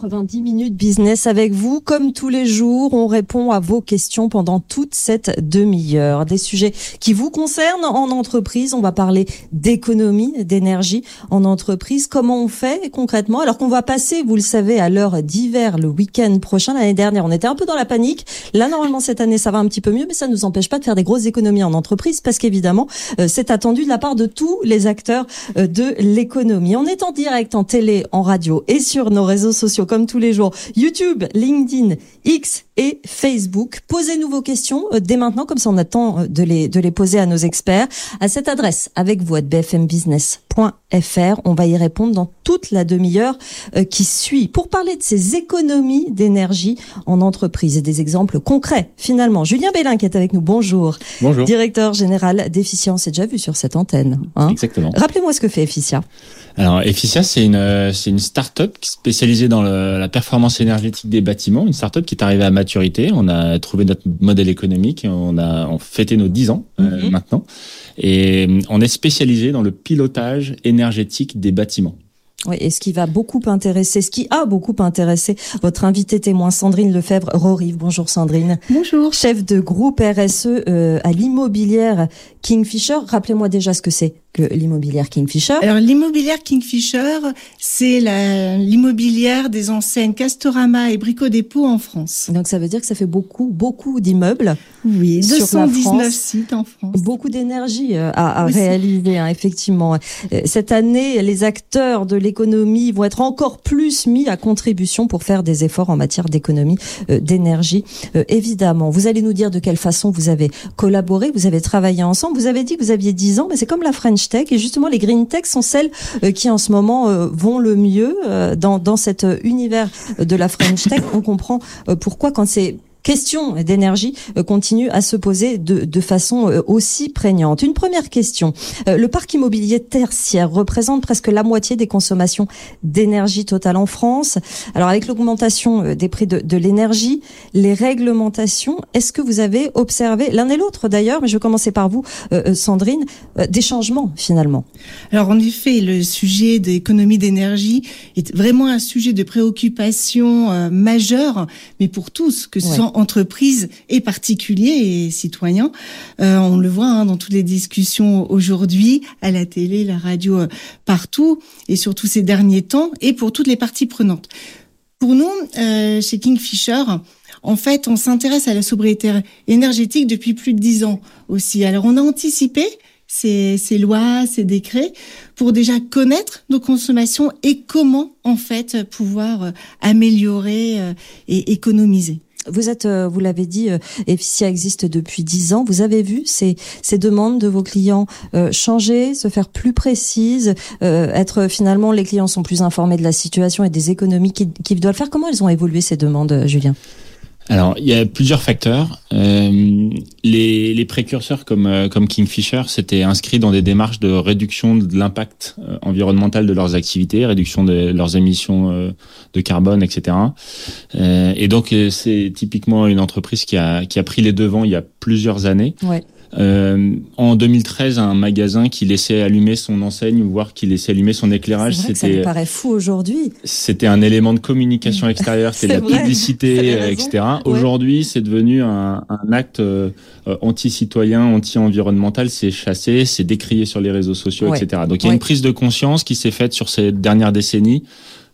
90 minutes business avec vous. Comme tous les jours, on répond à vos questions pendant toute cette demi-heure. Des sujets qui vous concernent en entreprise. On va parler d'économie, d'énergie en entreprise. Comment on fait concrètement Alors qu'on va passer, vous le savez, à l'heure d'hiver le week-end prochain. L'année dernière, on était un peu dans la panique. Là, normalement, cette année, ça va un petit peu mieux, mais ça ne nous empêche pas de faire des grosses économies en entreprise parce qu'évidemment, euh, c'est attendu de la part de tous les acteurs euh, de l'économie. On est en direct en télé, en radio et sur nos réseaux sociaux comme tous les jours. YouTube, LinkedIn, X et Facebook. Posez-nous vos questions euh, dès maintenant, comme ça on attend euh, de les, de les poser à nos experts. À cette adresse, avec vous, à bfmbusiness.fr. On va y répondre dans toute la demi-heure euh, qui suit. Pour parler de ces économies d'énergie en entreprise et des exemples concrets, finalement. Julien Bellin qui est avec nous, bonjour. Bonjour. Directeur général d'Efficient, c'est déjà vu sur cette antenne. Hein Exactement. Rappelez-moi ce que fait Efficia. Alors, Efficia, c'est une, c'est une start-up spécialisée dans le, la performance énergétique des bâtiments, une start-up qui est arrivée à maturité. On a trouvé notre modèle économique, on a on fêté nos 10 ans euh, Mhm. maintenant, et on est spécialisé dans le pilotage énergétique des bâtiments. Oui, et ce qui va beaucoup intéresser, ce qui a beaucoup intéressé votre invité témoin Sandrine Lefebvre Rorive. Bonjour Sandrine. Bonjour. Chef de groupe RSE euh, à l'immobilière Kingfisher. Rappelez-moi déjà ce que c'est que l'immobilière Kingfisher. Alors l'immobilière Kingfisher, c'est l'immobilière des enseignes Castorama et Brico Dépôt en France. Donc ça veut dire que ça fait beaucoup, beaucoup d'immeubles, Oui, Sur la 219 France. sites en France. beaucoup d'énergie euh, à, à Oui, c'est- réaliser, hein, effectivement. Euh, Cette année, les acteurs de l'économie vont être encore plus mis à contribution pour faire des efforts en matière d'économie euh, d'énergie, euh, évidemment. Vous allez nous dire de quelle façon vous avez collaboré, vous avez travaillé ensemble. Vous avez dit que vous aviez 10 ans, mais c'est comme la French Tech. Et justement, les Green Tech sont celles euh, qui, en ce moment, euh, vont le mieux euh, dans, dans cet univers de la French Tech. On comprend pourquoi, quand c'est question d'énergie euh, continue à se poser de, de façon euh, aussi prégnante. Une première question. Euh, Le parc immobilier tertiaire représente presque la moitié des consommations d'énergie totale en France. Alors avec l'augmentation des prix de, de l'énergie, les réglementations, est-ce que vous avez observé, l'un et l'autre d'ailleurs, mais je vais commencer par vous, Sandrine, des changements finalement? Alors en effet, le sujet d'économie d'énergie est vraiment un sujet de préoccupation euh, majeure, mais pour tous, que ce Ouais. soit entreprises et particuliers et citoyens. Euh, on le voit hein, dans toutes les discussions aujourd'hui, à la télé, la radio, euh, partout, et surtout ces derniers temps, et pour toutes les parties prenantes. Pour nous, euh, chez Kingfisher, en fait, on s'intéresse à la sobriété énergétique depuis plus de dix ans aussi. Alors, on a anticipé ces, lois, ces décrets, pour déjà connaître nos consommations et comment, en fait, pouvoir améliorer et économiser. Vous êtes, euh, vous l'avez dit, euh, Efficia existe depuis 10 ans. Vous avez vu ces, ces demandes de vos clients euh, changer, se faire plus précises, euh, être finalement les clients sont plus informés de la situation et des économies qu'ils qu'ils doivent faire. Comment elles ont évolué ces demandes, euh, Julien? Alors, il y a plusieurs facteurs. Euh, les, les précurseurs comme, euh, comme Kingfisher s'étaient inscrits dans des démarches de réduction de l'impact euh, environnemental de leurs activités, réduction de leurs émissions euh, de carbone, etc. Euh, et donc, c'est typiquement une entreprise qui a, qui a pris les devants il y a plusieurs années. Ouais. Euh, en 2013, un magasin qui laissait allumer son enseigne, voire qui laissait allumer son éclairage, que ça c'était paraît fou aujourd'hui. c'était un élément de communication extérieure, c'était de la vrai, publicité, euh, etc. Ouais. Aujourd'hui, c'est devenu un, un acte euh, euh, anti-citoyen, anti-environnemental. C'est chassé, c'est décrié sur les réseaux sociaux, Ouais. etc. Donc il y a Ouais. une prise de conscience qui s'est faite sur ces dernières décennies.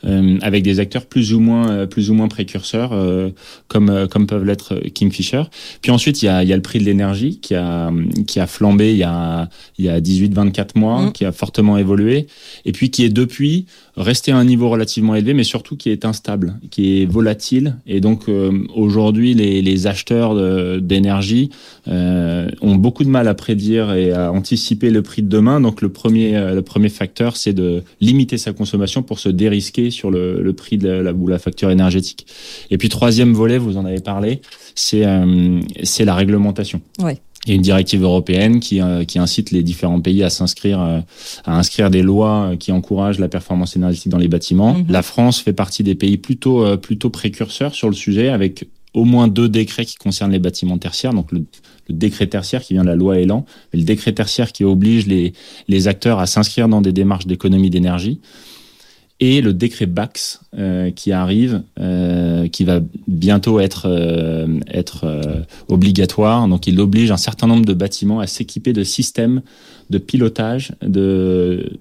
Euh, avec des acteurs plus ou moins euh, plus ou moins précurseurs euh, comme euh, comme peuvent l'être Kingfisher. Puis ensuite il y a il y a le prix de l'énergie qui a qui a flambé il y a il y a 18 24 mois, Mm. qui a fortement évolué et puis qui est depuis resté à un niveau relativement élevé mais surtout qui est instable, qui est volatile et donc euh, aujourd'hui les les acheteurs d'énergie euh, ont beaucoup de mal à prédire et à anticiper le prix de demain. Donc le premier le premier facteur c'est de limiter sa consommation pour se dérisquer sur le, le prix de la, la- ou la facture énergétique. Et puis troisième volet, vous en avez parlé, c'est euh, c'est la réglementation. Ouais. Il y a une directive européenne qui, qui incite les différents pays à s'inscrire, à inscrire des lois qui encouragent la performance énergétique dans les bâtiments. Mhm. La France fait partie des pays plutôt plutôt précurseurs sur le sujet, avec au moins deux décrets qui concernent les bâtiments tertiaires. Donc le, décret tertiaire qui vient de la loi Elan, et le décret tertiaire qui oblige les, les acteurs à s'inscrire dans des démarches d'économie d'énergie et le décret Bax euh, qui arrive, euh, qui va bientôt être euh, obligatoire. Donc, il oblige un certain nombre de bâtiments à s'équiper de systèmes de pilotage de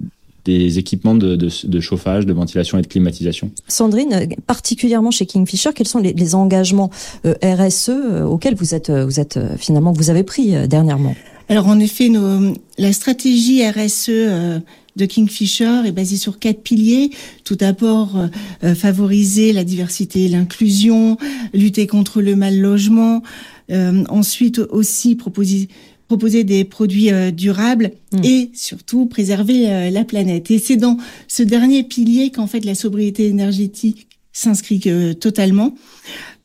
des équipements de, chauffage, de ventilation et de climatisation. Sandrine, particulièrement chez Kingfisher, quels sont les, engagements RSE auxquels vous êtes finalement vous avez pris dernièrement? Alors en effet, nos, la stratégie RSE de Kingfisher est basé sur quatre piliers. Tout d'abord, euh, euh, favoriser la diversité et l'inclusion, lutter contre le mal logement. Euh, ensuite aussi proposer proposer des produits durables mmh. et surtout préserver la planète. Et c'est dans ce dernier pilier qu'en fait la sobriété énergétique s'inscrit totalement.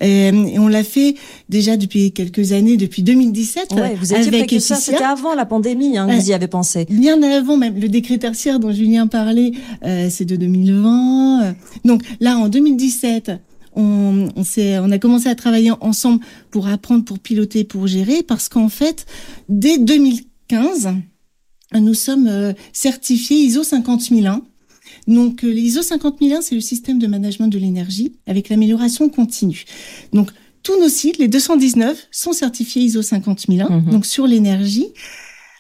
Et, on l'a fait déjà depuis quelques années, depuis 2017. Ouais, vous étiez avec ça, c'était avant la pandémie, hein, vous y avez pensé. Bien avant même, le décret tertiaire dont Julien parlait, euh, c'est de 2020. Donc là, en 2017, on, on, on a commencé à travailler ensemble pour apprendre, pour piloter, pour gérer, parce qu'en fait, dès 2015, nous sommes euh, certifiés ISO 50001 donc euh, l'ISO 50001, c'est le système de management de l'énergie avec l'amélioration continue. Donc tous nos sites, les 219, sont certifiés ISO 50001, mhm. donc sur l'énergie.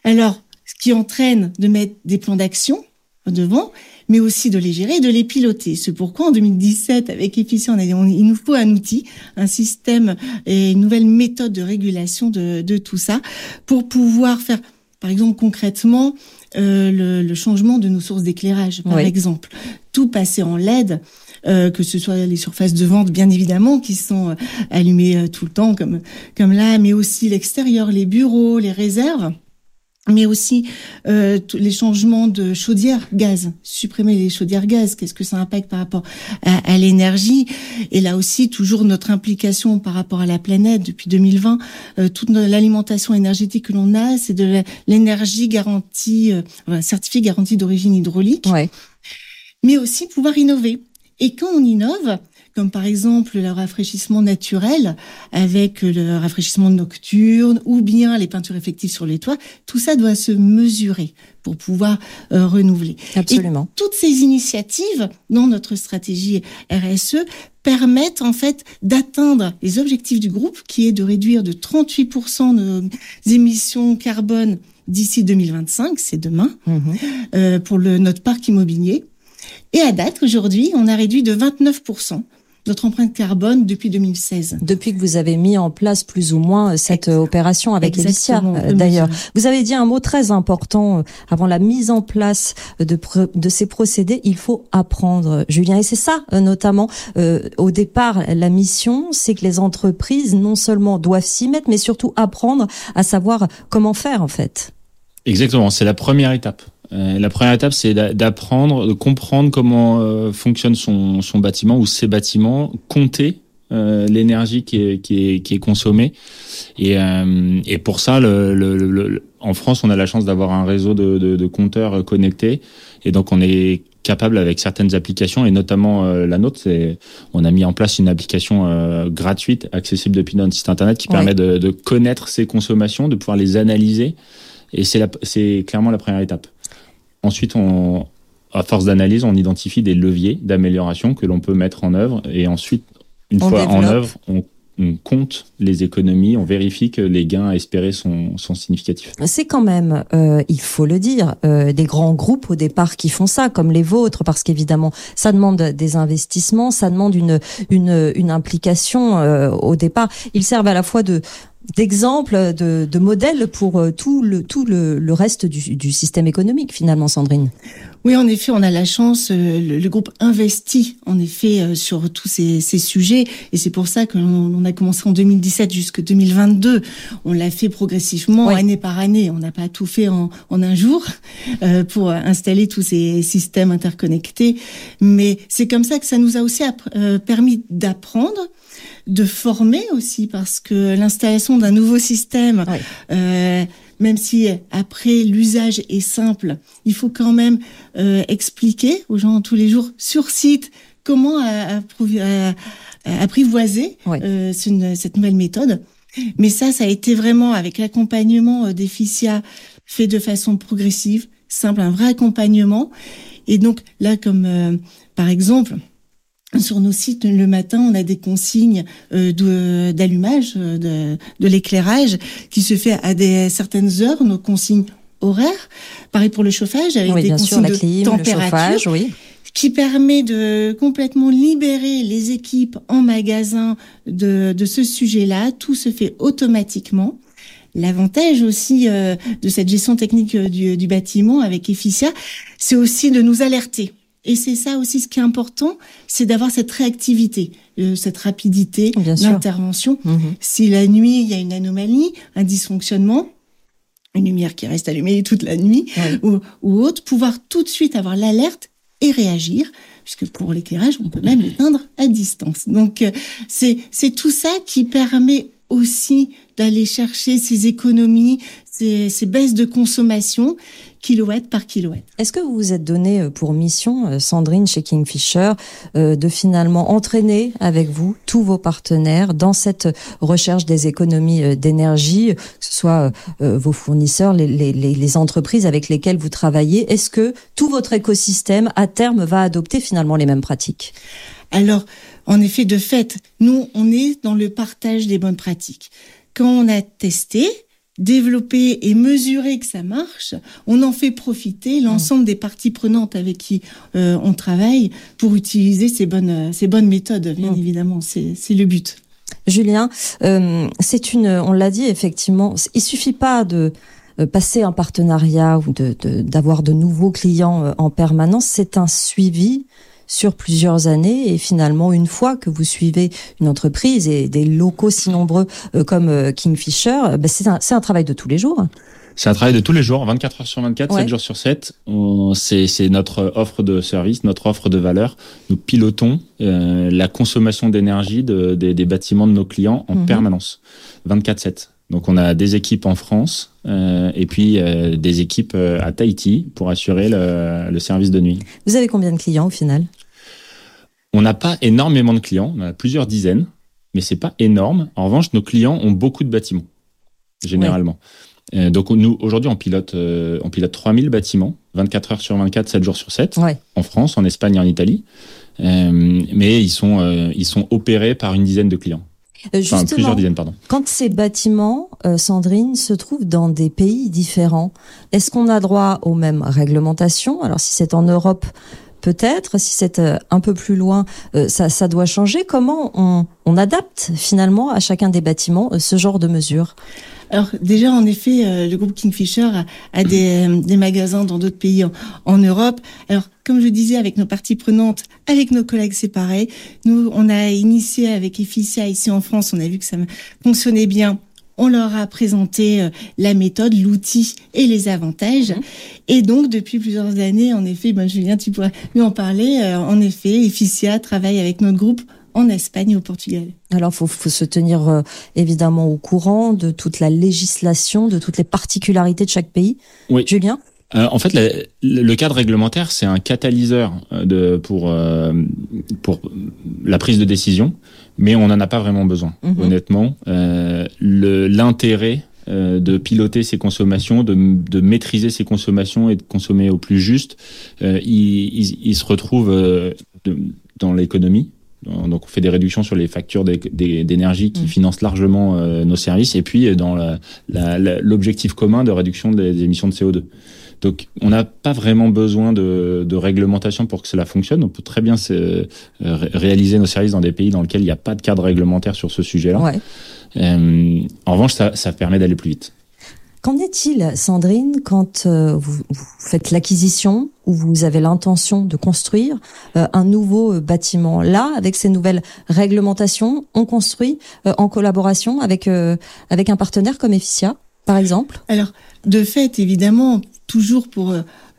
Alors, ce qui entraîne de mettre des plans d'action devant, mais aussi de les gérer de les piloter. C'est pourquoi en 2017, avec Efficient, on a dit il nous faut un outil, un système et une nouvelle méthode de régulation de, de tout ça pour pouvoir faire, par exemple, concrètement, euh, le, le, changement de nos sources d'éclairage, par exemple. Tout passer en LED, euh, que ce soit les surfaces de vente, bien évidemment, qui sont euh, allumées euh, tout le temps, comme, comme là, mais aussi l'extérieur, les bureaux, les réserves mais aussi euh, les changements de chaudière gaz, supprimer les chaudières gaz, qu'est-ce que ça impacte par rapport à, l'énergie? Et là aussi, toujours notre implication par rapport à la planète depuis 2020, euh, toute l'alimentation énergétique que l'on a, c'est de l'énergie garantie, euh, certifiée garantie d'origine hydraulique, ouais. mais aussi pouvoir innover. Et quand on innove, comme par exemple le rafraîchissement naturel avec le rafraîchissement nocturne ou bien les peintures effectives sur les toits. Tout ça doit se mesurer pour pouvoir euh, renouveler. Absolument. Et toutes ces initiatives dans notre stratégie RSE permettent en fait d'atteindre les objectifs du groupe qui est de réduire de 38% nos émissions carbone d'ici 2025, c'est demain, mhm. euh, pour le, notre parc immobilier. Et à date, aujourd'hui, on a réduit de 29% notre empreinte carbone depuis 2016. Depuis que vous avez mis en place plus ou moins cette opération avec Elicia, euh, d'ailleurs. Vous avez dit un mot très important euh, avant la mise en place de, de ces procédés, il faut apprendre, Julien. Et c'est ça, euh, notamment, au départ, la mission, c'est que les entreprises non seulement doivent s'y mettre, mais surtout apprendre à savoir comment faire, en fait. Exactement, c'est la première étape. Euh, la première étape, c'est d'apprendre, de comprendre comment euh, fonctionne son, son, bâtiment ou ses bâtiments, compter euh, l'énergie qui est, qui, est, qui est consommée. Et, et pour ça, le, le, en France, on a la chance d'avoir un réseau de, de, de, compteurs connectés. Et donc, on est capable avec certaines applications, et notamment la nôtre, c'est on a mis en place une application gratuite, accessible depuis notre site internet, qui permet de, de connaître ses consommations, de pouvoir les analyser. Et c'est clairement la première étape. Ensuite, on, à force d'analyse, on identifie des leviers d'amélioration que l'on peut mettre en œuvre. Et ensuite, une fois en œuvre, on, compte les économies, on vérifie que les gains à espérer sont, significatifs. C'est quand même, euh, il faut le dire, euh, des grands groupes au départ qui font ça, comme les vôtres, parce qu'évidemment, ça demande des investissements, ça demande une, une, une implication euh, au départ. Ils servent à la fois de d'exemples, de, de modèles pour euh, tout le tout le reste du, du, système économique finalement, Sandrine. Oui, en effet, on a la chance. Euh, le, groupe investit en effet euh, sur tous ces, ces sujets, et c'est pour ça qu'on on a commencé en 2017 jusqu'à 2022. On l'a fait progressivement, année par année. On n'a pas tout fait en, en un jour euh, pour installer tous ces systèmes interconnectés, mais c'est comme ça que ça nous a aussi permis d'apprendre de former aussi parce que l'installation d'un nouveau système, même si après l'usage est simple, il faut quand même euh, expliquer aux gens tous les jours sur site comment apprivoiser euh, cette nouvelle méthode. Mais ça, ça a été vraiment avec l'accompagnement euh, des FICIA fait de façon progressive, simple, un vrai accompagnement. Et donc là, comme euh, par exemple, sur nos sites, le matin, on a des consignes euh, d'allumage de, de l'éclairage qui se fait à des certaines heures, nos consignes horaires. Pareil pour le chauffage, avec des consignes de température. oui qui permet de complètement libérer les équipes en magasin de, de ce sujet-là. Tout se fait automatiquement. L'avantage aussi euh, de cette gestion technique euh, du, du bâtiment avec Efficia, c'est aussi de nous alerter. Et c'est ça aussi ce qui est important, c'est d'avoir cette réactivité, euh, cette rapidité d'intervention. Mhm. Si la nuit, il y a une anomalie, un dysfonctionnement, une lumière qui reste allumée toute la nuit ou, ou autre, pouvoir tout de suite avoir l'alerte et réagir, puisque pour l'éclairage, on peut même l'éteindre à distance. Donc, euh, c'est tout ça qui permet aussi d'aller chercher ces économies, ces, ces baisses de consommation kilowatts par kilowatt. Est-ce que vous vous êtes donné euh, pour mission, euh, Sandrine, chez Kingfisher, euh, de finalement entraîner avec vous tous vos partenaires dans cette recherche des économies d'énergie, que ce soit vos fournisseurs, les, les, les entreprises avec lesquelles vous travaillez? Est-ce que tout votre écosystème, à terme, va adopter finalement les mêmes pratiques? Alors, en effet, de fait, nous, on est dans le partage des bonnes pratiques. Quand on a testé, développer et mesurer que ça marche, on en fait profiter l'ensemble des parties prenantes avec qui euh, on travaille pour utiliser ces bonnes, ces bonnes méthodes, bien mmh. évidemment. C'est le but. Julien, euh, c'est une, on l'a dit effectivement, il suffit pas de euh, passer un partenariat ou de d'avoir de, nouveaux clients en permanence, c'est un suivi sur plusieurs années et finalement une fois que vous suivez une entreprise et des locaux si nombreux euh, comme euh, Kingfisher, euh, ben, c'est un, un travail de tous les jours. C'est un travail de tous les jours, 24 heures sur 24, 7 jours sur 7. C'est notre offre de service, notre offre de valeur. Nous pilotons la consommation d'énergie de, des bâtiments de nos clients en mhm. permanence, 24-7. Donc on a des équipes en France euh, et puis euh, des équipes à Tahiti pour assurer le, le, service de nuit. Vous avez combien de clients au final? On n'a pas énormément de clients, on a plusieurs dizaines, mais c'est pas énorme. En revanche, nos clients ont beaucoup de bâtiments, généralement. Euh, donc nous, aujourd'hui, on pilote, euh, on pilote 3000 bâtiments, 24 heures sur 24, 7 jours sur 7, en France, en Espagne et en Italie. Euh, mais ils sont, ils sont opérés par une dizaine de clients. Justement, enfin, plusieurs dizaines, pardon. Quand ces bâtiments, Sandrine, se trouvent dans des pays différents, est-ce qu'on a droit aux mêmes réglementations? Alors si c'est en Europe, peut-être, si c'est euh, un peu plus loin, euh, ça, doit changer. Comment on, adapte finalement à chacun des bâtiments euh, ce genre de mesures? Alors déjà, en effet, le groupe Kingfisher a, des, des, magasins dans d'autres pays en, en, Europe. Alors, comme je disais, avec nos parties prenantes, avec nos collègues, c'est pareil. Nous, on a initié avec Efficia ici en France, on a vu que ça fonctionnait bien on leur a présenté euh, la méthode, l'outil et les avantages. Mhm. Et donc, depuis plusieurs années, en effet, ben, Julien, tu pourrais lui en parler. Euh, en effet, Efficia travaille avec notre groupe en Espagne et au Portugal. Alors, faut, faut se tenir euh, évidemment au courant de toute la législation, de toutes les particularités de chaque pays. Oui. Julien en fait, le cadre réglementaire, c'est un catalyseur de, pour, pour la prise de décision mais on n'en a pas vraiment besoin, mhm. honnêtement. Euh, L'intérêt euh, de piloter ses consommations, de, de, maîtriser ses consommations et de consommer au plus juste, euh, il, il, il, se retrouve euh, dans l'économie. Donc, on fait des réductions sur les factures d'énergie qui mhm. financent largement euh, nos services, et puis dans l'objectif commun de réduction des émissions de CO2. Donc, on n'a pas vraiment besoin de, de, réglementation pour que cela fonctionne. On peut très bien se, euh, réaliser nos services dans des pays dans lesquels il n'y a pas de cadre réglementaire sur ce sujet-là. Ouais. Euh, en revanche, ça, ça permet d'aller plus vite. Qu'en est-il, Sandrine, quand euh, vous, vous, faites l'acquisition ou vous avez l'intention de construire euh, un nouveau bâtiment? Là, avec ces nouvelles réglementations, on construit en collaboration avec avec un partenaire comme Efficia, par exemple? Alors, de fait, évidemment, toujours pour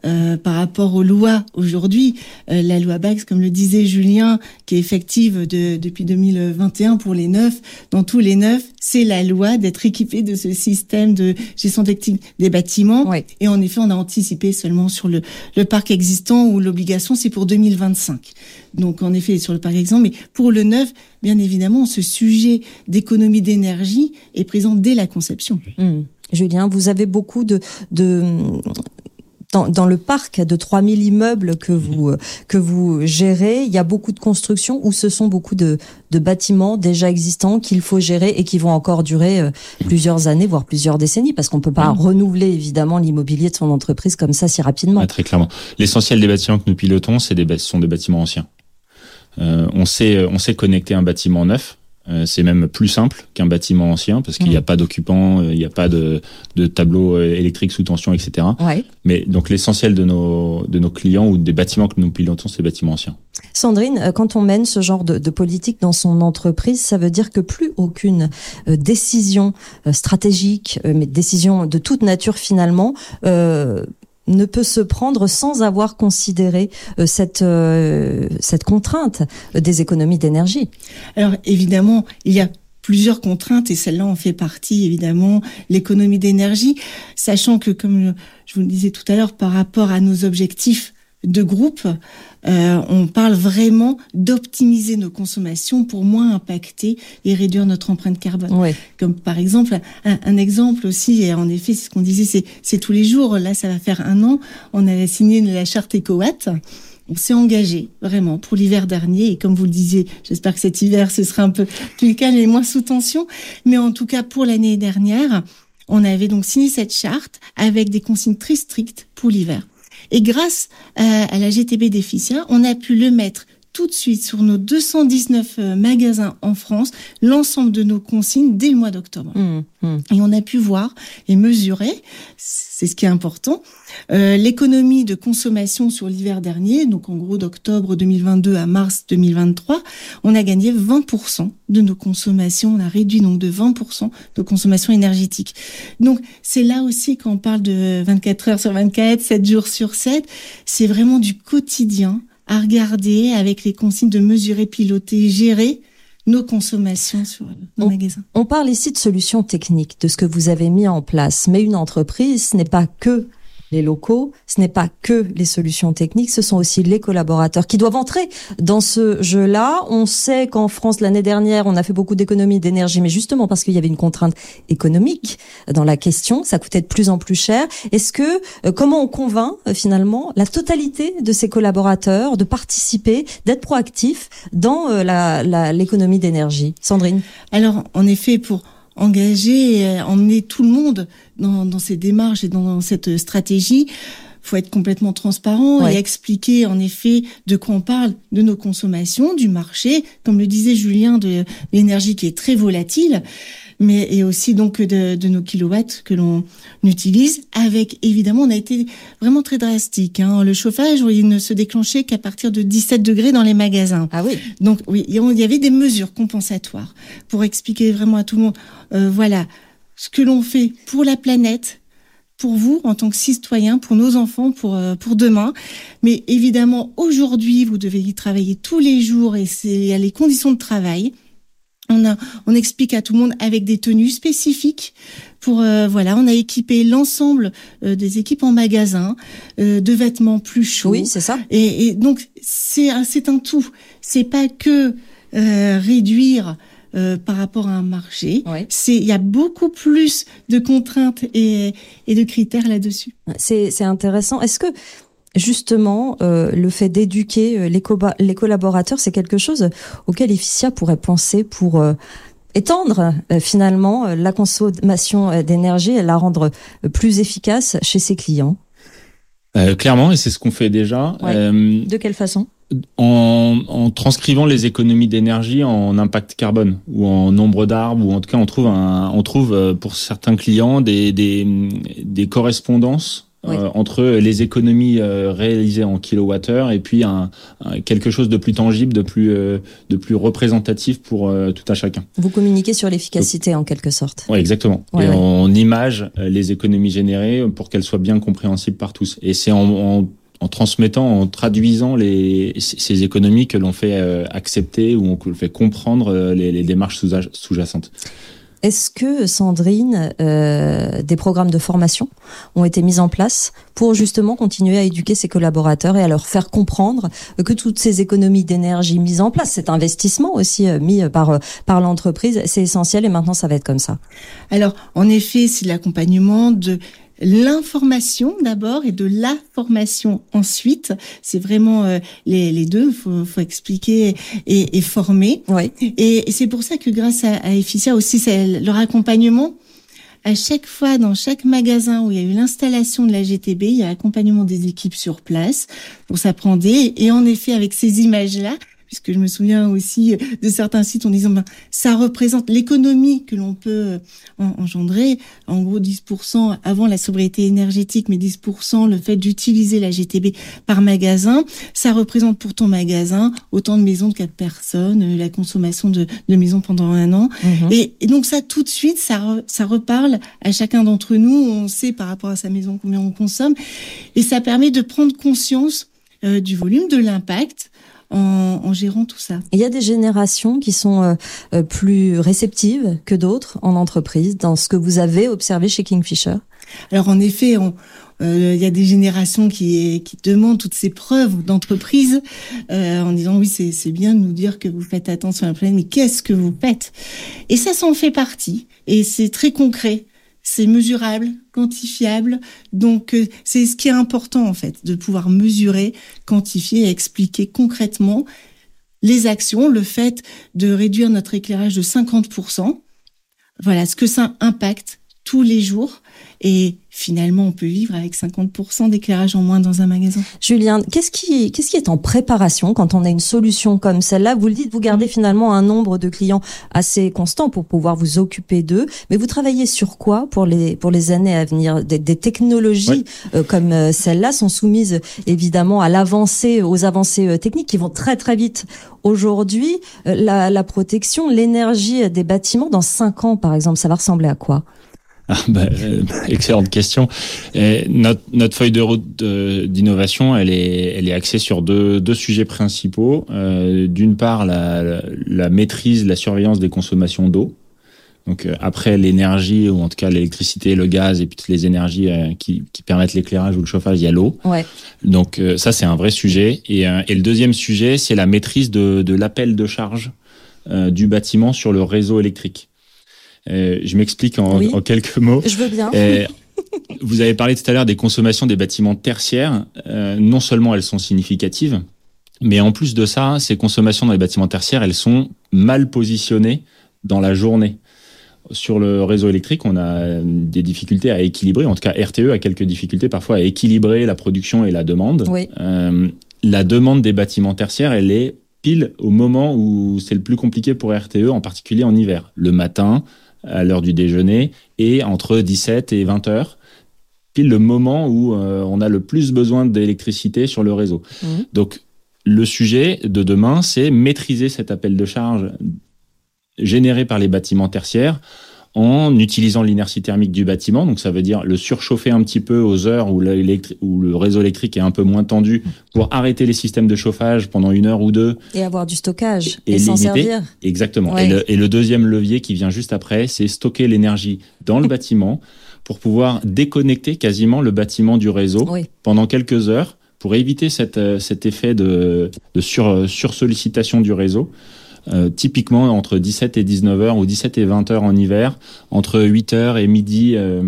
euh, par rapport aux lois aujourd'hui. Euh, la loi Bax, comme le disait Julien, qui est effective de, depuis 2021 pour les neufs, dans tous les neufs, c'est la loi d'être équipé de ce système de gestion des bâtiments. Et en effet, on a anticipé seulement sur le, le parc existant où l'obligation c'est pour 2025. Donc en effet sur le parc existant, mais pour le neuf, bien évidemment, ce sujet d'économie d'énergie est présent dès la conception. Mmh. Julien, vous avez beaucoup de, de dans, dans, le parc de 3000 immeubles que vous, que vous gérez, il y a beaucoup de constructions où ce sont beaucoup de, de bâtiments déjà existants qu'il faut gérer et qui vont encore durer euh, plusieurs années, voire plusieurs décennies, parce qu'on peut pas renouveler évidemment l'immobilier de son entreprise comme ça si rapidement. très clairement. L'essentiel des bâtiments que nous pilotons, c'est des, sont des bâtiments anciens. Euh, on sait, on sait connecter un bâtiment neuf euh, c'est même plus simple qu'un bâtiment ancien parce qu'il n'y a mmh. pas d'occupants, euh, il n'y a pas de, de tableau euh, électrique sous tension, etc. Mais donc l'essentiel de nos, de nos clients ou des bâtiments que nous pilotons, c'est des bâtiments anciens. Sandrine, quand on mène ce genre de, de, politique dans son entreprise, ça veut dire que plus aucune décision stratégique, mais décision de toute nature finalement, euh, ne peut se prendre sans avoir considéré euh, cette, euh, cette contrainte des économies d'énergie. Alors évidemment, il y a plusieurs contraintes et celle-là en fait partie évidemment l'économie d'énergie, sachant que comme je vous le disais tout à l'heure par rapport à nos objectifs de groupe, euh, on parle vraiment d'optimiser nos consommations pour moins impacter et réduire notre empreinte carbone. Comme par exemple, un, exemple aussi, et en effet, c'est ce qu'on disait, c'est tous les jours. Là, ça va faire un an, on a signé la charte EcoWatt. On s'est engagé vraiment pour l'hiver dernier et comme vous le disiez, j'espère que cet hiver ce sera un peu plus calme et moins sous tension. Mais en tout cas pour l'année dernière, on avait donc signé cette charte avec des consignes très strictes pour l'hiver. Et grâce à, la GTB d'Efficia, on a pu le mettre tout de suite sur nos 219 euh, magasins en France l'ensemble de nos consignes dès le mois d'octobre. Mmh, mmh. Et on a pu voir et mesurer, c'est ce qui est important, euh, l'économie de consommation sur l'hiver dernier, donc en gros d'octobre 2022 à mars 2023, on a gagné 20% de nos consommations, on a réduit donc de 20% de consommation énergétique. Donc c'est là aussi quand on parle de 24 heures sur 24, 7 jours sur 7, c'est vraiment du quotidien à regarder avec les consignes de mesurer, piloter, gérer nos consommations sur nos magasins. On parle ici de solutions techniques, de ce que vous avez mis en place, mais une entreprise, n'est pas que les locaux, ce n'est pas que les solutions techniques, ce sont aussi les collaborateurs qui doivent entrer dans ce jeu-là. On sait qu'en France, l'année dernière, on a fait beaucoup d'économies d'énergie, mais justement parce qu'il y avait une contrainte économique dans la question, ça coûtait de plus en plus cher. Est-ce que, euh, comment on convainc euh, finalement la totalité de ces collaborateurs de participer, d'être proactifs dans euh, l'économie d'énergie? Sandrine? Alors, en effet, pour engager et emmener tout le monde dans, dans ces démarches et dans cette stratégie, faut être complètement transparent et expliquer en effet de quoi on parle, de nos consommations, du marché, comme le disait Julien, de l'énergie qui est très volatile mais et aussi donc de, de nos kilowatts que l'on utilise. Avec évidemment, on a été vraiment très drastique. Hein. Le chauffage, il ne se déclenchait qu'à partir de 17 degrés dans les magasins. Ah oui. Donc oui, il y avait des mesures compensatoires pour expliquer vraiment à tout le monde. Euh, voilà ce que l'on fait pour la planète, pour vous en tant que citoyen, pour nos enfants, pour euh, pour demain. Mais évidemment, aujourd'hui, vous devez y travailler tous les jours et c'est les conditions de travail. On, a, on explique à tout le monde avec des tenues spécifiques. Pour euh, voilà, on a équipé l'ensemble euh, des équipes en magasin euh, de vêtements plus chauds. Oui, c'est ça. Et, et donc c'est c'est un tout. C'est pas que réduire par rapport à un marché. C'est il y a beaucoup plus de contraintes et, et de critères là-dessus. C'est c'est intéressant. Est-ce que justement, euh, le fait d'éduquer euh, les, les, collaborateurs, c'est quelque chose auquel Efficia pourrait penser pour euh, étendre finalement la consommation d'énergie et la rendre plus efficace chez ses clients. clairement, et c'est ce qu'on fait déjà. de quelle façon? En, en, transcrivant les économies d'énergie en impact carbone ou en nombre d'arbres ou en tout cas on trouve un, on trouve pour certains clients des, des, des correspondances euh, entre les économies euh, réalisées en kilowattheure et puis un, quelque chose de plus tangible, de plus, euh, de plus représentatif pour tout un chacun. Vous communiquez sur l'efficacité en quelque sorte. Oui, exactement. et on image les économies générées pour qu'elles soient bien compréhensibles par tous. Et c'est en, en, transmettant, en traduisant les, ces économies que l'on fait accepter ou on fait comprendre les, les démarches sous-jacentes. Est-ce que, Sandrine, euh, des programmes de formation ont été mis en place pour justement continuer à éduquer ses collaborateurs et à leur faire comprendre que toutes ces économies d'énergie mises en place, cet investissement aussi euh, mis par, euh, par l'entreprise, c'est essentiel et maintenant ça va être comme ça? Alors, en effet, c'est l'accompagnement de l'information d'abord et de la formation ensuite. C'est vraiment euh, les, les, deux, faut, faut expliquer et, et former. Oui. Et, c'est pour ça que grâce à, à Efficia aussi, c'est leur accompagnement. À chaque fois, dans chaque magasin où il y a eu l'installation de la GTB, il y a l'accompagnement des équipes sur place pour s'apprendre. Et en effet, avec ces images-là, puisque je me souviens aussi de certains sites en disant ben, ça représente l'économie que l'on peut euh, engendrer, en gros 10% avant la sobriété énergétique, mais 10% le fait d'utiliser la GTB par magasin, ça représente pour ton magasin autant de maisons de quatre personnes, euh, la consommation de, de maisons pendant un an. Mhm. Et, donc ça, tout de suite, ça, ça reparle à chacun d'entre nous, on sait par rapport à sa maison combien on consomme, et ça permet de prendre conscience euh, du volume, de l'impact, en, en, gérant tout ça. Il y a des générations qui sont euh, euh, plus réceptives que d'autres en entreprise, dans ce que vous avez observé chez Kingfisher. Alors en effet, on, euh, il y a des générations qui, qui demandent toutes ces preuves d'entreprise euh, en disant oui c'est bien de nous dire que vous faites attention à la planète, mais qu'est-ce que vous faites? Et ça, ça en fait partie. Et c'est très concret c'est mesurable, quantifiable. Donc euh, c'est ce qui est important en fait, de pouvoir mesurer, quantifier et expliquer concrètement les actions, le fait de réduire notre éclairage de 50%. Voilà ce que ça impacte tous les jours et finalement, on peut vivre avec 50% d'éclairage en moins dans un magasin. Julien, qu'est-ce qui, qu'est-ce qui est en préparation quand on a une solution comme celle-là? Vous le dites, vous gardez finalement un nombre de clients assez constant pour pouvoir vous occuper d'eux, mais vous travaillez sur quoi pour les, pour les années à venir? Des, technologies euh, comme euh, celle-là sont soumises évidemment à l'avancée, aux avancées euh, techniques qui vont très très vite. Aujourd'hui, la, la protection, l'énergie des bâtiments dans cinq ans, par exemple, ça va ressembler à quoi? Ah, bah, euh, excellente question. Et notre, notre feuille de route d'innovation, elle est, elle est axée sur deux, deux sujets principaux. Euh, D'une part, la, la, maîtrise, la surveillance des consommations d'eau. Donc euh, après l'énergie ou en tout cas l'électricité, le gaz et puis toutes les énergies euh, qui, qui, permettent l'éclairage ou le chauffage, il y a l'eau. Ouais. Donc ça c'est un vrai sujet. Et, et le deuxième sujet, c'est la maîtrise de, de l'appel de charge du bâtiment sur le réseau électrique. Euh, je m'explique en, en, quelques mots. Je veux bien. Euh, vous avez parlé tout à l'heure des consommations des bâtiments tertiaires. Euh, non seulement elles sont significatives, mais en plus de ça, ces consommations dans les bâtiments tertiaires, elles sont mal positionnées dans la journée. Sur le réseau électrique, on a des difficultés à équilibrer, en tout cas RTE a quelques difficultés parfois à équilibrer la production et la demande. Oui. La demande des bâtiments tertiaires, elle est pile au moment où c'est le plus compliqué pour RTE, en particulier en hiver. Le matin, à l'heure du déjeuner et entre 17 et 20 heures, pile le moment où euh, on a le plus besoin d'électricité sur le réseau. Mmh. Donc le sujet de demain, c'est maîtriser cet appel de charge généré par les bâtiments tertiaires en utilisant l'inertie thermique du bâtiment. Donc ça veut dire le surchauffer un petit peu aux heures où, où le réseau électrique est un peu moins tendu pour arrêter les systèmes de chauffage pendant une heure ou deux. Et avoir du stockage et, s'en servir. Exactement. Et, le, et, le, deuxième levier qui vient juste après, c'est stocker l'énergie dans le bâtiment pour pouvoir déconnecter quasiment le bâtiment du réseau pendant quelques heures pour éviter cette, euh, cet effet de, de sur, sursollicitation du réseau. Euh, typiquement entre 17 et 19 heures ou 17 et 20 heures en hiver, entre 8 heures et midi euh,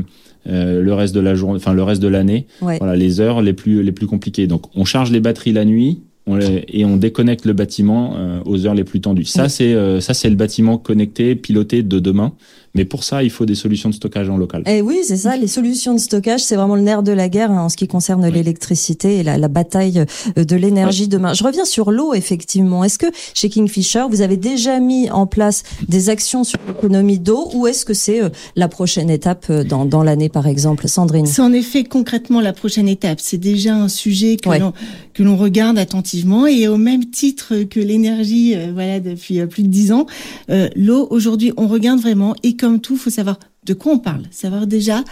euh, le reste de la journée, enfin le reste de l'année. Voilà les heures les plus les plus compliquées. Donc on charge les batteries la nuit. On et on déconnecte le bâtiment aux heures les plus tendues. Ça c'est ça c'est le bâtiment connecté, piloté de demain Mais pour ça, il faut des solutions de stockage en local. Et eh oui, c'est ça. Les solutions de stockage, c'est vraiment le nerf de la guerre hein, en ce qui concerne l'électricité et la, la, bataille euh, de l'énergie demain. Je reviens sur l'eau, effectivement. Est-ce que chez Kingfisher, vous avez déjà mis en place des actions sur l'économie d'eau ou est-ce que c'est euh, la prochaine étape euh, dans, dans l'année, par exemple, Sandrine? C'est en effet concrètement la prochaine étape. C'est déjà un sujet que l'on que l'on regarde attentivement et au même titre que l'énergie, voilà, depuis plus de dix ans, l'eau aujourd'hui, on regarde vraiment. Et comme tout, faut savoir de quoi on parle, savoir déjà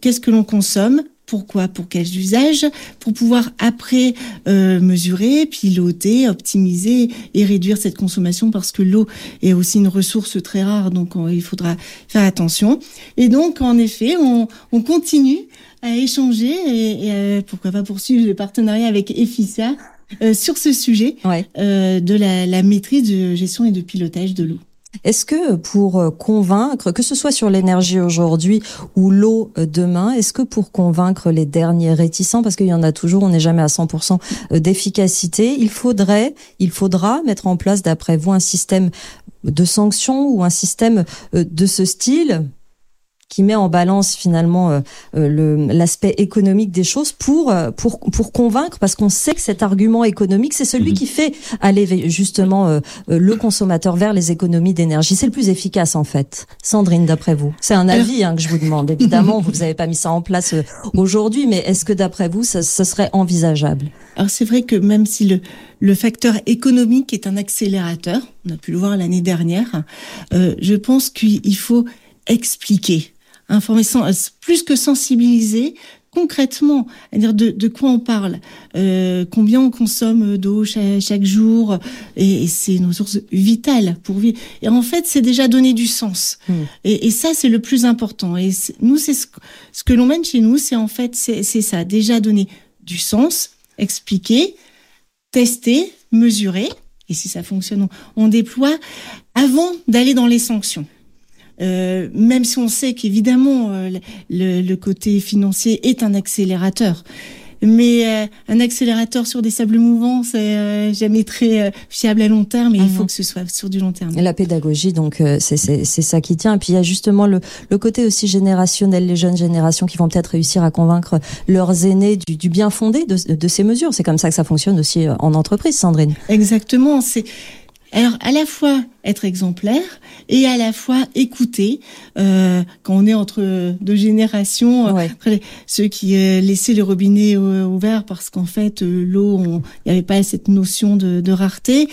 qu'est-ce que l'on consomme, pourquoi, pour quels usages, pour pouvoir après euh, mesurer, piloter, optimiser et réduire cette consommation parce que l'eau est aussi une ressource très rare, donc il faudra faire attention. Et donc, en effet, on, continue à échanger et, pourquoi pas poursuivre le partenariat avec EFISA euh, sur ce sujet euh, de la, la maîtrise de gestion et de pilotage de l'eau. Est-ce que pour euh, convaincre, que ce soit sur l'énergie aujourd'hui ou l'eau euh, demain, est-ce que pour convaincre les derniers réticents, parce qu'il y en a toujours, on n'est jamais à 100% euh, d'efficacité, il faudrait, il faudra mettre en place, d'après vous, un système de sanctions ou un système de ce style? Qui met en balance finalement euh, euh, l'aspect économique des choses pour euh, pour pour convaincre parce qu'on sait que cet argument économique c'est celui mhm. qui fait aller justement le consommateur vers les économies d'énergie. C'est le plus efficace en fait. Sandrine d'après vous. C'est un avis hein, que je vous demande. Évidemment vous n'avez pas mis ça en place aujourd'hui mais est-ce que d'après vous ça, ça serait envisageable? Alors c'est vrai que même si le le facteur économique est un accélérateur, on a pu le voir l'année dernière, euh, je pense qu'il faut expliquer informer, plus que sensibiliser, concrètement, à dire de, de quoi on parle, euh, combien on consomme d'eau chaque, jour, et, c'est une ressource vitale pour vivre. Et en fait, c'est déjà donner du sens. Hmm. Et, et, ça, c'est le plus important. Et nous, c'est ce, ce, que l'on mène chez nous, c'est en fait, c'est ça, déjà donner du sens, expliquer, tester, mesurer. Et si ça fonctionne, on, on déploie avant d'aller dans les sanctions. Euh, même si on sait qu'évidemment euh, le, le, côté financier est un accélérateur. Mais euh, un accélérateur sur des sables mouvants, c'est jamais très fiable à long terme et il faut mhm. que ce soit sur du long terme. Et la pédagogie, donc, c'est ça qui tient. Et puis il y a justement le, le, côté aussi générationnel, les jeunes générations qui vont peut-être réussir à convaincre leurs aînés du, du bien fondé de, de ces mesures. C'est comme ça que ça fonctionne aussi en entreprise, Sandrine. Exactement. C'est alors à la fois être exemplaire et à la fois écouter euh, quand on est entre deux générations, euh, ceux qui euh, laissaient le robinet ouvert parce qu'en fait l'eau, il n'y avait pas cette notion de, de rareté,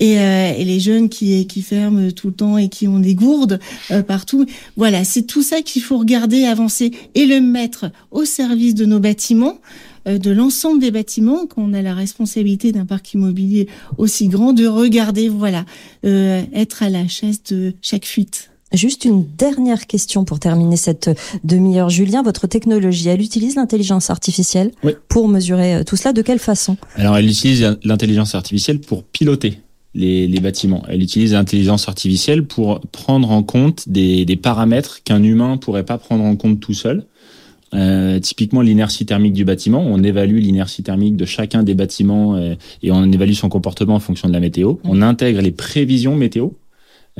et, et, les jeunes qui qui ferment tout le temps et qui ont des gourdes partout. Voilà, c'est tout ça qu'il faut regarder, avancer et le mettre au service de nos bâtiments. Euh, de l'ensemble des bâtiments, qu'on a la responsabilité d'un parc immobilier aussi grand, de regarder, voilà, euh, être à la chaise de chaque fuite. Juste une dernière question pour terminer cette demi-heure. Julien, votre technologie, elle utilise l'intelligence artificielle pour mesurer euh, tout cela. De quelle façon? Alors, elle utilise l'intelligence artificielle pour piloter les, les, bâtiments. Elle utilise l'intelligence artificielle pour prendre en compte des, des paramètres qu'un humain pourrait pas prendre en compte tout seul. Euh, typiquement l'inertie thermique du bâtiment, on évalue l'inertie thermique de chacun des bâtiments euh, et on évalue son comportement en fonction de la météo. On intègre les prévisions météo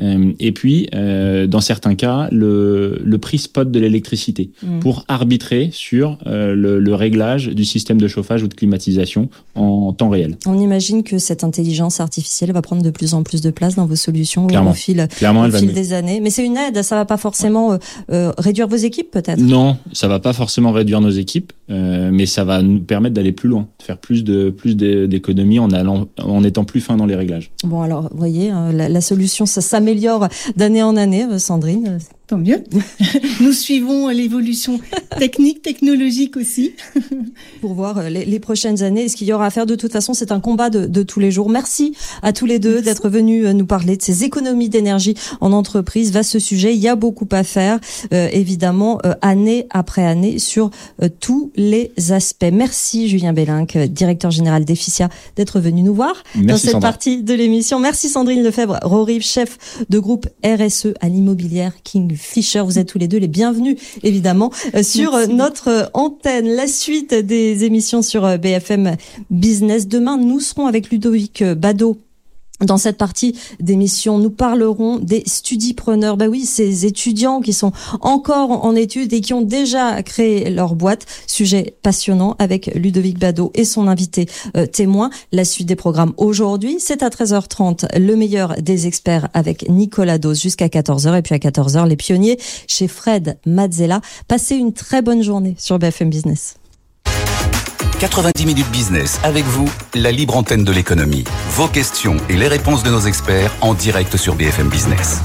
et puis, euh, dans certains cas, le, le prix spot de l'électricité mm. pour arbitrer sur euh, le, le, réglage du système de chauffage ou de climatisation en, temps réel. On imagine que cette intelligence artificielle va prendre de plus en plus de place dans vos solutions au fil, Clairement, au fil des années. Mais c'est une aide, ça va pas forcément réduire vos équipes peut-être? Non, ça va pas forcément réduire nos équipes, mais ça va nous permettre d'aller plus loin, de faire plus de plus d'économies en allant en étant plus fin dans les réglages. Bon alors, vous voyez, la, la solution, ça, ça améliore d'année en année, euh, Sandrine. Tant mieux. Nous suivons l'évolution technique, technologique aussi. Pour voir euh, les, prochaines années, ce qu'il y aura à faire. De toute façon, c'est un combat de, tous les jours. Merci à tous les deux d'être venus euh, nous parler de ces économies d'énergie en entreprise. Va ce sujet, il y a beaucoup à faire, évidemment, année après année, sur tous les aspects. Merci Julien Bellinck, directeur général d'Efficia, d'être venu nous voir dans cette partie de l'émission. Merci Sandrine Lefebvre, Rorive, chef de groupe RSE à l'immobilière King Fisher. Vous êtes tous les deux les bienvenus, évidemment, euh, sur euh, notre euh, antenne. La suite des émissions sur BFM Business. Demain, nous serons avec Ludovic Bado Dans cette partie d'émission, nous parlerons des studipreneurs. Bah oui, ces étudiants qui sont encore en études et qui ont déjà créé leur boîte. Sujet passionnant avec Ludovic Bado et son invité euh, témoin. La suite des programmes aujourd'hui, c'est à 13h30, le meilleur des experts avec Nicolas Dos jusqu'à 14h. Et puis à 14h, les pionniers chez Fred Mazzella. Passez une très bonne journée sur BFM Business. 90 minutes business avec vous, la libre antenne de l'économie. Vos questions et les réponses de nos experts en direct sur BFM Business.